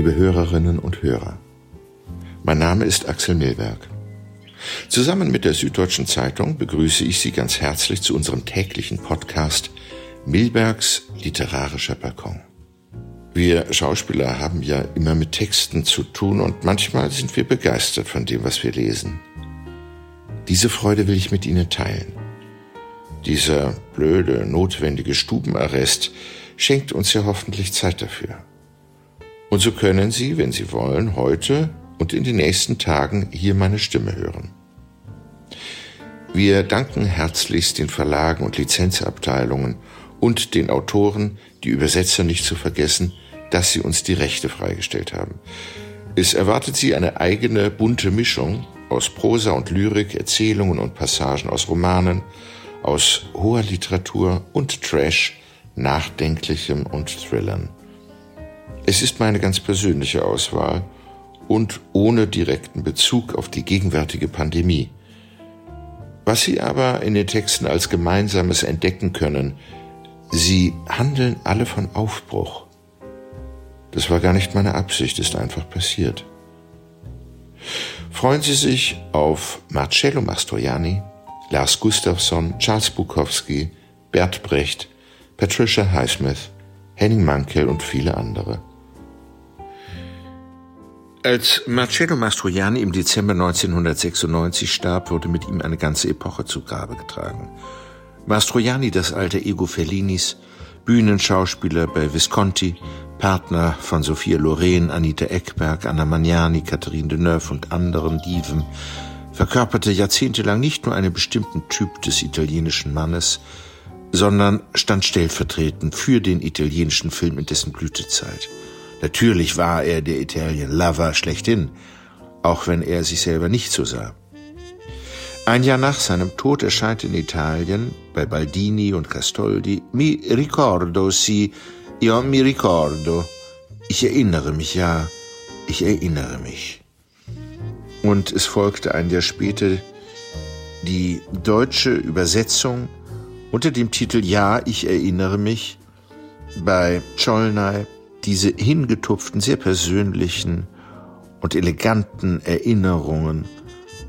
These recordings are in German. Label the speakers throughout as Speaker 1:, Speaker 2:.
Speaker 1: liebe Hörerinnen und Hörer. Mein Name ist Axel Milberg. Zusammen mit der Süddeutschen Zeitung begrüße ich Sie ganz herzlich zu unserem täglichen Podcast Milbergs literarischer Balkon. Wir Schauspieler haben ja immer mit Texten zu tun und manchmal sind wir begeistert von dem, was wir lesen. Diese Freude will ich mit Ihnen teilen. Dieser blöde, notwendige Stubenarrest schenkt uns ja hoffentlich Zeit dafür. Und so können Sie, wenn Sie wollen, heute und in den nächsten Tagen hier meine Stimme hören. Wir danken herzlichst den Verlagen und Lizenzabteilungen und den Autoren, die Übersetzer nicht zu vergessen, dass sie uns die Rechte freigestellt haben. Es erwartet sie eine eigene bunte Mischung aus Prosa und Lyrik, Erzählungen und Passagen aus Romanen, aus hoher Literatur und Trash, Nachdenklichem und Thrillern. Es ist meine ganz persönliche Auswahl und ohne direkten Bezug auf die gegenwärtige Pandemie. Was Sie aber in den Texten als Gemeinsames entdecken können, sie handeln alle von Aufbruch. Das war gar nicht meine Absicht, ist einfach passiert. Freuen Sie sich auf Marcello Mastroianni, Lars Gustafsson, Charles Bukowski, Bert Brecht, Patricia Highsmith, Henning Mankell und viele andere. Als Marcello Mastroianni im Dezember 1996 starb, wurde mit ihm eine ganze Epoche zu Grabe getragen. Mastroianni, das alte Ego Fellinis, Bühnenschauspieler bei Visconti, Partner von Sophia Loren, Anita Eckberg, Anna Magnani, Catherine Deneuve und anderen Diven, verkörperte jahrzehntelang nicht nur einen bestimmten Typ des italienischen Mannes, sondern stand stellvertretend für den italienischen Film in dessen Blütezeit. Natürlich war er der Italien Lover schlechthin, auch wenn er sich selber nicht so sah. Ein Jahr nach seinem Tod erscheint in Italien bei Baldini und Castoldi Mi ricordo si Io mi ricordo. Ich erinnere mich, ja, ich erinnere mich. Und es folgte ein Jahr später die deutsche Übersetzung unter dem Titel Ja, ich erinnere mich bei Cholnay diese hingetupften, sehr persönlichen und eleganten Erinnerungen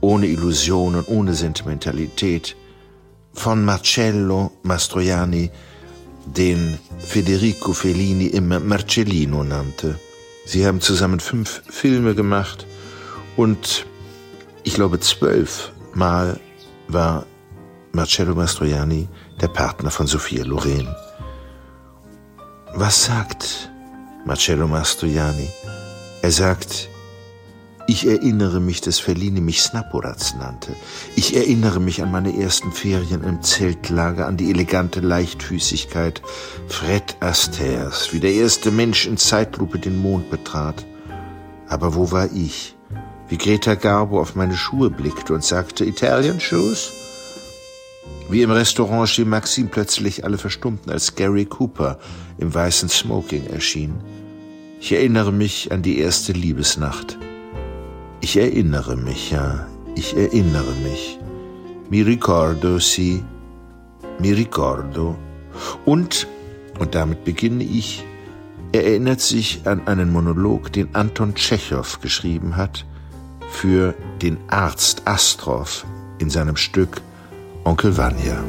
Speaker 1: ohne Illusionen, ohne Sentimentalität von Marcello Mastroianni den Federico Fellini immer Marcellino nannte. Sie haben zusammen fünf Filme gemacht und ich glaube zwölf Mal war Marcello Mastroianni der Partner von Sophia Loren. Was sagt Marcello Mastroianni? Er sagt, ich erinnere mich, dass Fellini mich Snaporaz nannte. Ich erinnere mich an meine ersten Ferien im Zeltlager, an die elegante Leichtfüßigkeit Fred Astairs, wie der erste Mensch in Zeitlupe den Mond betrat. Aber wo war ich? Wie Greta Garbo auf meine Schuhe blickte und sagte, Italian Shoes? Wie im Restaurant Chez Maxime plötzlich alle verstummten, als Gary Cooper im weißen Smoking erschien. Ich erinnere mich an die erste Liebesnacht. Ich erinnere mich, ja, ich erinnere mich. Mi ricordo, si, mi ricordo. Und, und damit beginne ich, er erinnert sich an einen Monolog, den Anton Tschechow geschrieben hat, für den Arzt Astrov in seinem Stück Onkel Vanya.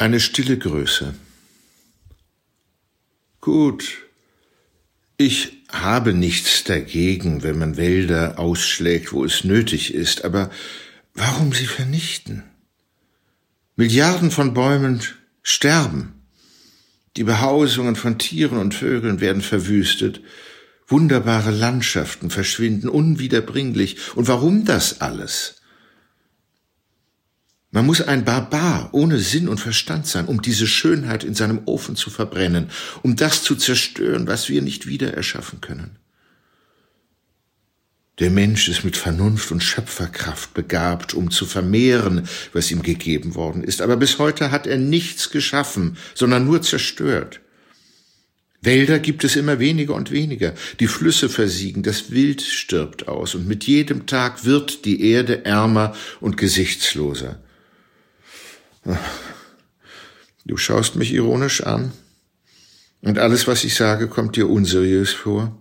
Speaker 1: Eine stille Größe. Gut, ich habe nichts dagegen, wenn man Wälder ausschlägt, wo es nötig ist, aber warum sie vernichten? Milliarden von Bäumen sterben. Die Behausungen von Tieren und Vögeln werden verwüstet. Wunderbare Landschaften verschwinden unwiederbringlich. Und warum das alles? Man muss ein Barbar ohne Sinn und Verstand sein, um diese Schönheit in seinem Ofen zu verbrennen, um das zu zerstören, was wir nicht wieder erschaffen können. Der Mensch ist mit Vernunft und Schöpferkraft begabt, um zu vermehren, was ihm gegeben worden ist, aber bis heute hat er nichts geschaffen, sondern nur zerstört. Wälder gibt es immer weniger und weniger, die Flüsse versiegen, das Wild stirbt aus, und mit jedem Tag wird die Erde ärmer und gesichtsloser. Du schaust mich ironisch an. Und alles, was ich sage, kommt dir unseriös vor.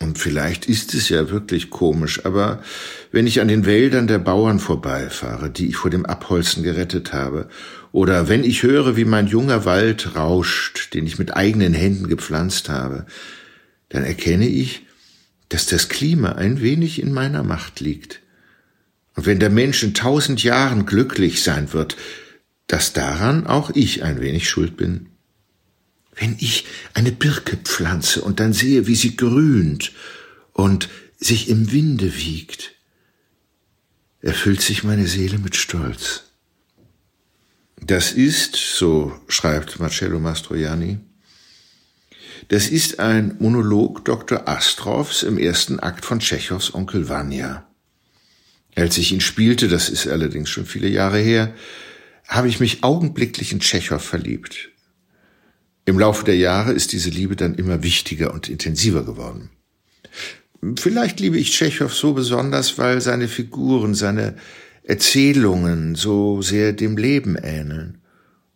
Speaker 1: Und vielleicht ist es ja wirklich komisch, aber wenn ich an den Wäldern der Bauern vorbeifahre, die ich vor dem Abholzen gerettet habe, oder wenn ich höre, wie mein junger Wald rauscht, den ich mit eigenen Händen gepflanzt habe, dann erkenne ich, dass das Klima ein wenig in meiner Macht liegt. Und wenn der Mensch in tausend Jahren glücklich sein wird, dass daran auch ich ein wenig schuld bin. Wenn ich eine Birke pflanze und dann sehe, wie sie grünt und sich im Winde wiegt, erfüllt sich meine Seele mit Stolz. Das ist, so schreibt Marcello Mastroianni, das ist ein Monolog Dr. Astrovs im ersten Akt von Tschechows Onkel Vanya. Als ich ihn spielte, das ist allerdings schon viele Jahre her, habe ich mich augenblicklich in Tschechow verliebt. Im Laufe der Jahre ist diese Liebe dann immer wichtiger und intensiver geworden. Vielleicht liebe ich Tschechow so besonders, weil seine Figuren, seine Erzählungen so sehr dem Leben ähneln.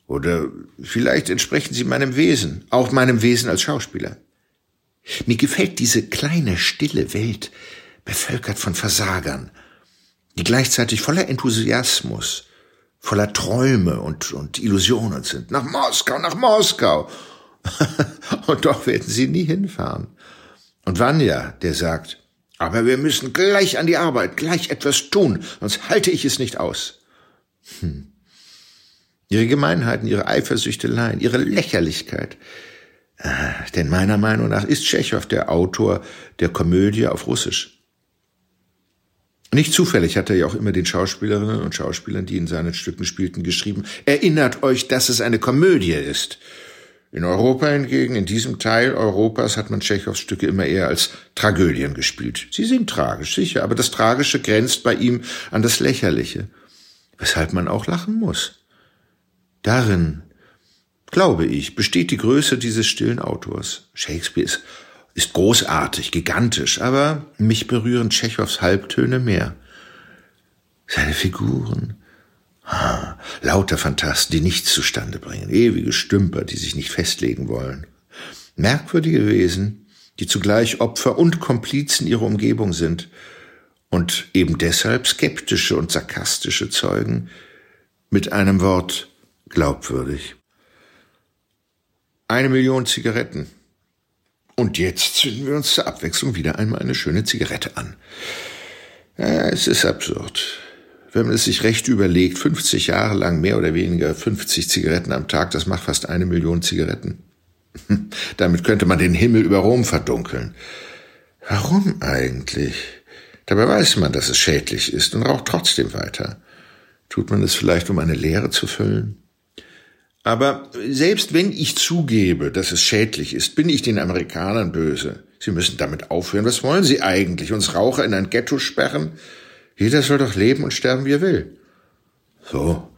Speaker 1: Oder vielleicht entsprechen sie meinem Wesen, auch meinem Wesen als Schauspieler. Mir gefällt diese kleine, stille Welt, bevölkert von Versagern, die gleichzeitig voller Enthusiasmus, voller Träume und, und Illusionen sind. Nach Moskau, nach Moskau. und doch werden sie nie hinfahren. Und Vanya, der sagt, aber wir müssen gleich an die Arbeit, gleich etwas tun, sonst halte ich es nicht aus. Hm. Ihre Gemeinheiten, ihre Eifersüchteleien, ihre Lächerlichkeit. Ah, denn meiner Meinung nach ist Tschechow der Autor der Komödie auf Russisch. Nicht zufällig hat er ja auch immer den Schauspielerinnen und Schauspielern, die in seinen Stücken spielten, geschrieben, erinnert euch, dass es eine Komödie ist. In Europa hingegen, in diesem Teil Europas, hat man Tschechows Stücke immer eher als Tragödien gespielt. Sie sind tragisch, sicher, aber das Tragische grenzt bei ihm an das Lächerliche, weshalb man auch lachen muss. Darin, glaube ich, besteht die Größe dieses stillen Autors. Shakespeare ist ist großartig, gigantisch, aber mich berühren Tschechows Halbtöne mehr. Seine Figuren. Ah, lauter Phantasten, die nichts zustande bringen, ewige Stümper, die sich nicht festlegen wollen. Merkwürdige Wesen, die zugleich Opfer und Komplizen ihrer Umgebung sind und eben deshalb skeptische und sarkastische Zeugen mit einem Wort glaubwürdig. Eine Million Zigaretten, und jetzt zünden wir uns zur Abwechslung wieder einmal eine schöne Zigarette an. Ja, es ist absurd. Wenn man es sich recht überlegt, 50 Jahre lang mehr oder weniger 50 Zigaretten am Tag, das macht fast eine Million Zigaretten. Damit könnte man den Himmel über Rom verdunkeln. Warum eigentlich? Dabei weiß man, dass es schädlich ist und raucht trotzdem weiter. Tut man es vielleicht, um eine Leere zu füllen? Aber selbst wenn ich zugebe, dass es schädlich ist, bin ich den Amerikanern böse. Sie müssen damit aufhören. Was wollen sie eigentlich? Uns Raucher in ein Ghetto sperren? Jeder soll doch leben und sterben, wie er will. So,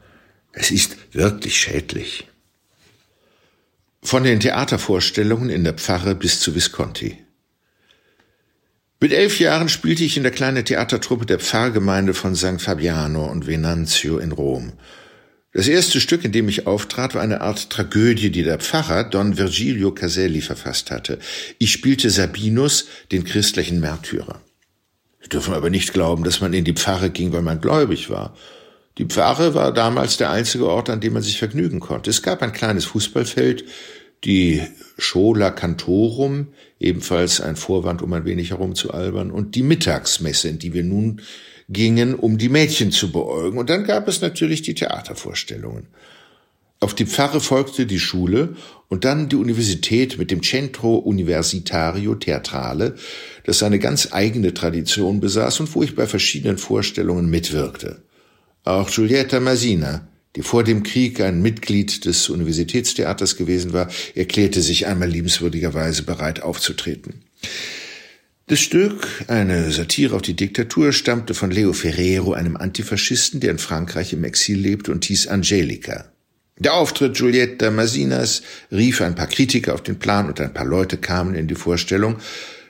Speaker 1: es ist wirklich schädlich. Von den Theatervorstellungen in der Pfarre bis zu Visconti. Mit elf Jahren spielte ich in der kleinen Theatertruppe der Pfarrgemeinde von St. Fabiano und Venanzio in Rom das erste Stück, in dem ich auftrat, war eine Art Tragödie, die der Pfarrer Don Virgilio Caselli verfasst hatte. Ich spielte Sabinus, den christlichen Märtyrer. Sie dürfen aber nicht glauben, dass man in die Pfarre ging, weil man gläubig war. Die Pfarre war damals der einzige Ort, an dem man sich vergnügen konnte. Es gab ein kleines Fußballfeld, die Schola Cantorum, ebenfalls ein Vorwand, um ein wenig herumzualbern, und die Mittagsmesse, in die wir nun gingen, um die Mädchen zu beäugen. Und dann gab es natürlich die Theatervorstellungen. Auf die Pfarre folgte die Schule und dann die Universität mit dem Centro Universitario Theatrale, das seine ganz eigene Tradition besaß und wo ich bei verschiedenen Vorstellungen mitwirkte. Auch Giulietta Masina, die vor dem Krieg ein Mitglied des Universitätstheaters gewesen war, erklärte sich einmal liebenswürdigerweise bereit aufzutreten. Das Stück, eine Satire auf die Diktatur, stammte von Leo Ferrero, einem Antifaschisten, der in Frankreich im Exil lebte und hieß Angelica. Der Auftritt Giulietta Masinas rief ein paar Kritiker auf den Plan und ein paar Leute kamen in die Vorstellung,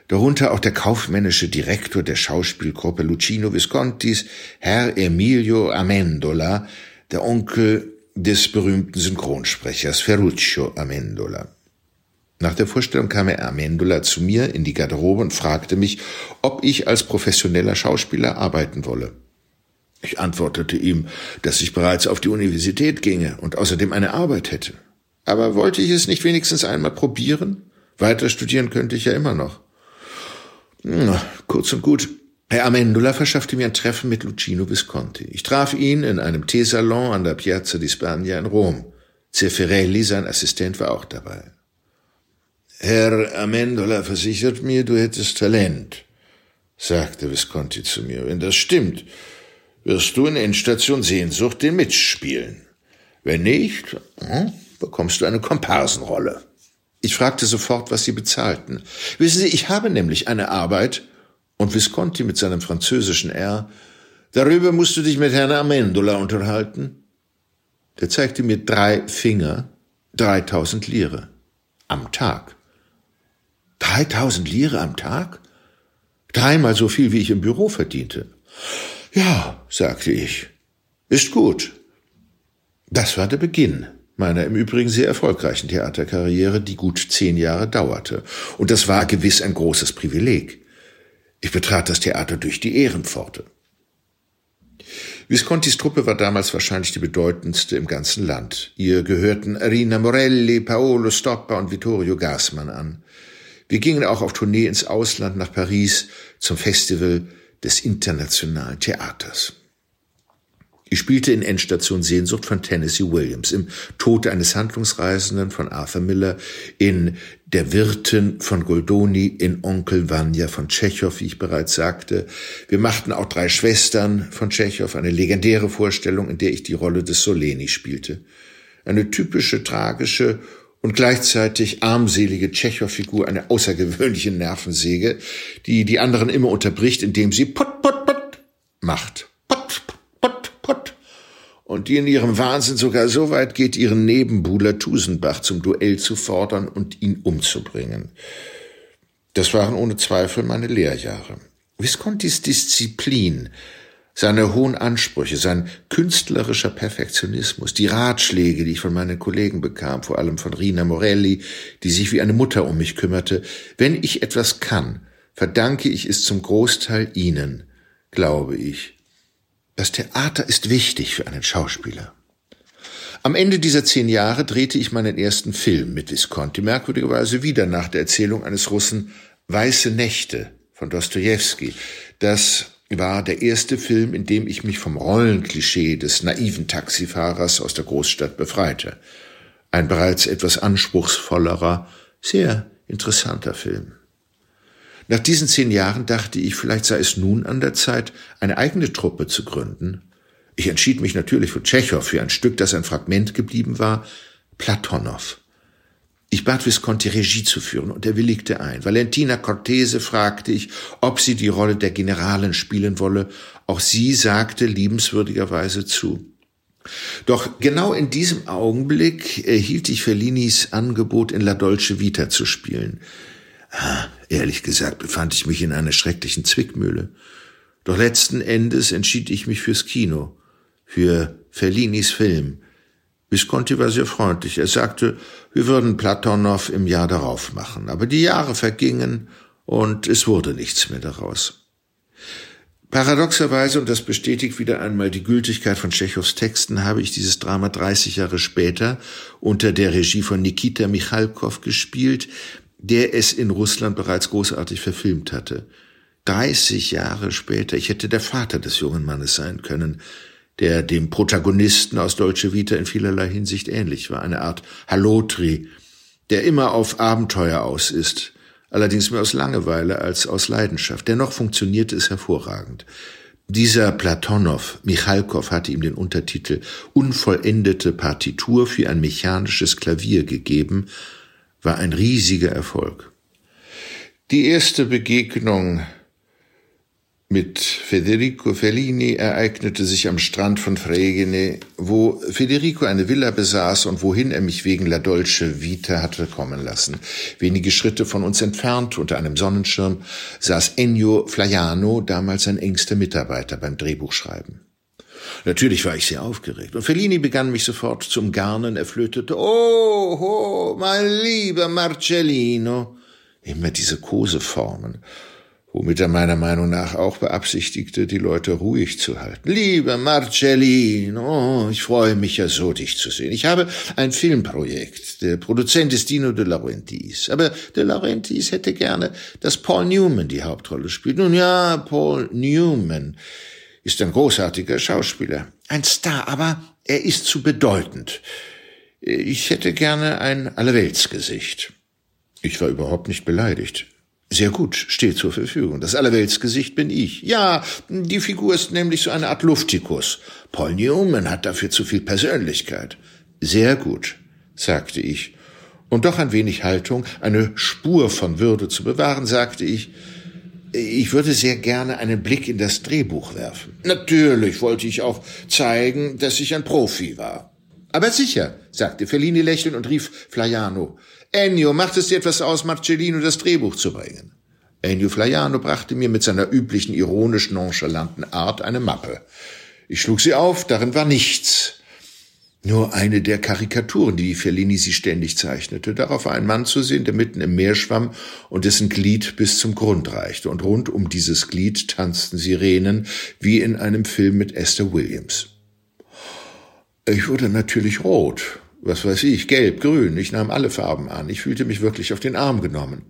Speaker 1: darunter auch der kaufmännische Direktor der Schauspielgruppe Lucino Viscontis, Herr Emilio Amendola, der Onkel des berühmten Synchronsprechers Ferruccio Amendola. Nach der Vorstellung kam Herr Amendola zu mir in die Garderobe und fragte mich, ob ich als professioneller Schauspieler arbeiten wolle. Ich antwortete ihm, dass ich bereits auf die Universität ginge und außerdem eine Arbeit hätte. Aber wollte ich es nicht wenigstens einmal probieren? Weiter studieren könnte ich ja immer noch. Na, kurz und gut. Herr Amendola verschaffte mir ein Treffen mit Lucino Visconti. Ich traf ihn in einem Teesalon an der Piazza di Spagna in Rom. Zeffirelli, sein Assistent, war auch dabei. Herr Amendola versichert mir, du hättest Talent, sagte Visconti zu mir. Wenn das stimmt, wirst du in Endstation Sehnsucht den mitspielen. Wenn nicht, hm, bekommst du eine Komparsenrolle. Ich fragte sofort, was sie bezahlten. Wissen Sie, ich habe nämlich eine Arbeit, und Visconti mit seinem französischen R, darüber musst du dich mit Herrn Amendola unterhalten. Der zeigte mir drei Finger, dreitausend Lire. Am Tag. Dreitausend Lire am Tag? Dreimal so viel, wie ich im Büro verdiente. Ja, sagte ich. Ist gut. Das war der Beginn meiner im Übrigen sehr erfolgreichen Theaterkarriere, die gut zehn Jahre dauerte. Und das war gewiss ein großes Privileg. Ich betrat das Theater durch die Ehrenpforte. Viscontis Truppe war damals wahrscheinlich die bedeutendste im ganzen Land. Ihr gehörten Rina Morelli, Paolo Stoppa und Vittorio Gassmann an. Wir gingen auch auf Tournee ins Ausland nach Paris zum Festival des Internationalen Theaters. Ich spielte in Endstation Sehnsucht von Tennessee Williams, im Tod eines Handlungsreisenden von Arthur Miller, in Der Wirten von Goldoni, in Onkel Vanya von Tschechow, wie ich bereits sagte. Wir machten auch drei Schwestern von Tschechow, eine legendäre Vorstellung, in der ich die Rolle des Soleni spielte. Eine typische, tragische und gleichzeitig armselige Tschechow-Figur, eine außergewöhnliche Nervensäge, die die anderen immer unterbricht, indem sie put, put, put macht. Put, put, put. Und die in ihrem Wahnsinn sogar so weit geht, ihren Nebenbuhler Tusenbach zum Duell zu fordern und ihn umzubringen. Das waren ohne Zweifel meine Lehrjahre. Viscontis Disziplin, seine hohen Ansprüche, sein künstlerischer Perfektionismus, die Ratschläge, die ich von meinen Kollegen bekam, vor allem von Rina Morelli, die sich wie eine Mutter um mich kümmerte. Wenn ich etwas kann, verdanke ich es zum Großteil Ihnen, glaube ich. Das Theater ist wichtig für einen Schauspieler. Am Ende dieser zehn Jahre drehte ich meinen ersten Film mit Visconti, merkwürdigerweise wieder nach der Erzählung eines Russen Weiße Nächte von Dostojewski, das war der erste Film, in dem ich mich vom Rollenklischee des naiven Taxifahrers aus der Großstadt befreite. Ein bereits etwas anspruchsvollerer, sehr interessanter Film. Nach diesen zehn Jahren dachte ich, vielleicht sei es nun an der Zeit, eine eigene Truppe zu gründen. Ich entschied mich natürlich für Tschechow, für ein Stück, das ein Fragment geblieben war, Platonow. Ich bat Visconti Regie zu führen und er willigte ein. Valentina Cortese fragte ich, ob sie die Rolle der Generalin spielen wolle. Auch sie sagte liebenswürdigerweise zu. Doch genau in diesem Augenblick erhielt ich Fellinis Angebot, in La Dolce Vita zu spielen. Ah, ehrlich gesagt befand ich mich in einer schrecklichen Zwickmühle. Doch letzten Endes entschied ich mich fürs Kino, für Fellinis Film, Visconti war sehr freundlich. Er sagte, wir würden Platonow im Jahr darauf machen. Aber die Jahre vergingen und es wurde nichts mehr daraus. Paradoxerweise, und das bestätigt wieder einmal die Gültigkeit von Tschechows Texten, habe ich dieses Drama 30 Jahre später unter der Regie von Nikita Michalkov gespielt, der es in Russland bereits großartig verfilmt hatte. 30 Jahre später, ich hätte der Vater des jungen Mannes sein können, der dem Protagonisten aus Dolce Vita in vielerlei Hinsicht ähnlich war, eine Art Halotri, der immer auf Abenteuer aus ist, allerdings mehr aus Langeweile als aus Leidenschaft. Dennoch funktionierte es hervorragend. Dieser Platonow, Michalkow hatte ihm den Untertitel Unvollendete Partitur für ein mechanisches Klavier gegeben, war ein riesiger Erfolg. Die erste Begegnung mit Federico Fellini ereignete sich am Strand von Fregene, wo Federico eine Villa besaß und wohin er mich wegen La Dolce Vita hatte kommen lassen. Wenige Schritte von uns entfernt, unter einem Sonnenschirm, saß Ennio Flaiano, damals sein engster Mitarbeiter beim Drehbuchschreiben. Natürlich war ich sehr aufgeregt. Und Fellini begann mich sofort zum Garnen. Er flötete, oh, oh, mein lieber Marcellino. Immer diese Koseformen womit er meiner Meinung nach auch beabsichtigte, die Leute ruhig zu halten. Lieber Marcellino, oh, ich freue mich ja so, dich zu sehen. Ich habe ein Filmprojekt. Der Produzent ist Dino de Laurentiis. Aber de Laurentiis hätte gerne, dass Paul Newman die Hauptrolle spielt. Nun ja, Paul Newman ist ein großartiger Schauspieler. Ein Star, aber er ist zu bedeutend. Ich hätte gerne ein Allerweltsgesicht. Ich war überhaupt nicht beleidigt. Sehr gut, steht zur Verfügung. Das Allerweltsgesicht bin ich. Ja, die Figur ist nämlich so eine Art Luftikus. Paul Newman hat dafür zu viel Persönlichkeit. Sehr gut, sagte ich. Und doch ein wenig Haltung, eine Spur von Würde zu bewahren, sagte ich, ich würde sehr gerne einen Blick in das Drehbuch werfen. Natürlich wollte ich auch zeigen, dass ich ein Profi war. Aber sicher, sagte Fellini lächelnd und rief Flaiano. Ennio, macht es dir etwas aus, Marcellino das Drehbuch zu bringen? Ennio Flaiano brachte mir mit seiner üblichen ironisch nonchalanten Art eine Mappe. Ich schlug sie auf, darin war nichts. Nur eine der Karikaturen, die Fellini sie ständig zeichnete. Darauf war ein Mann zu sehen, der mitten im Meer schwamm und dessen Glied bis zum Grund reichte. Und rund um dieses Glied tanzten Sirenen, wie in einem Film mit Esther Williams. Ich wurde natürlich rot was weiß ich, gelb, grün, ich nahm alle Farben an. Ich fühlte mich wirklich auf den Arm genommen.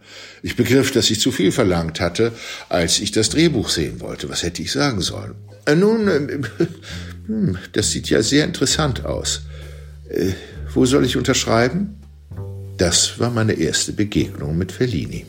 Speaker 1: Ich begriff, dass ich zu viel verlangt hatte, als ich das Drehbuch sehen wollte. Was hätte ich sagen sollen? Äh, nun, äh, hm, das sieht ja sehr interessant aus. Äh, wo soll ich unterschreiben? Das war meine erste Begegnung mit Fellini.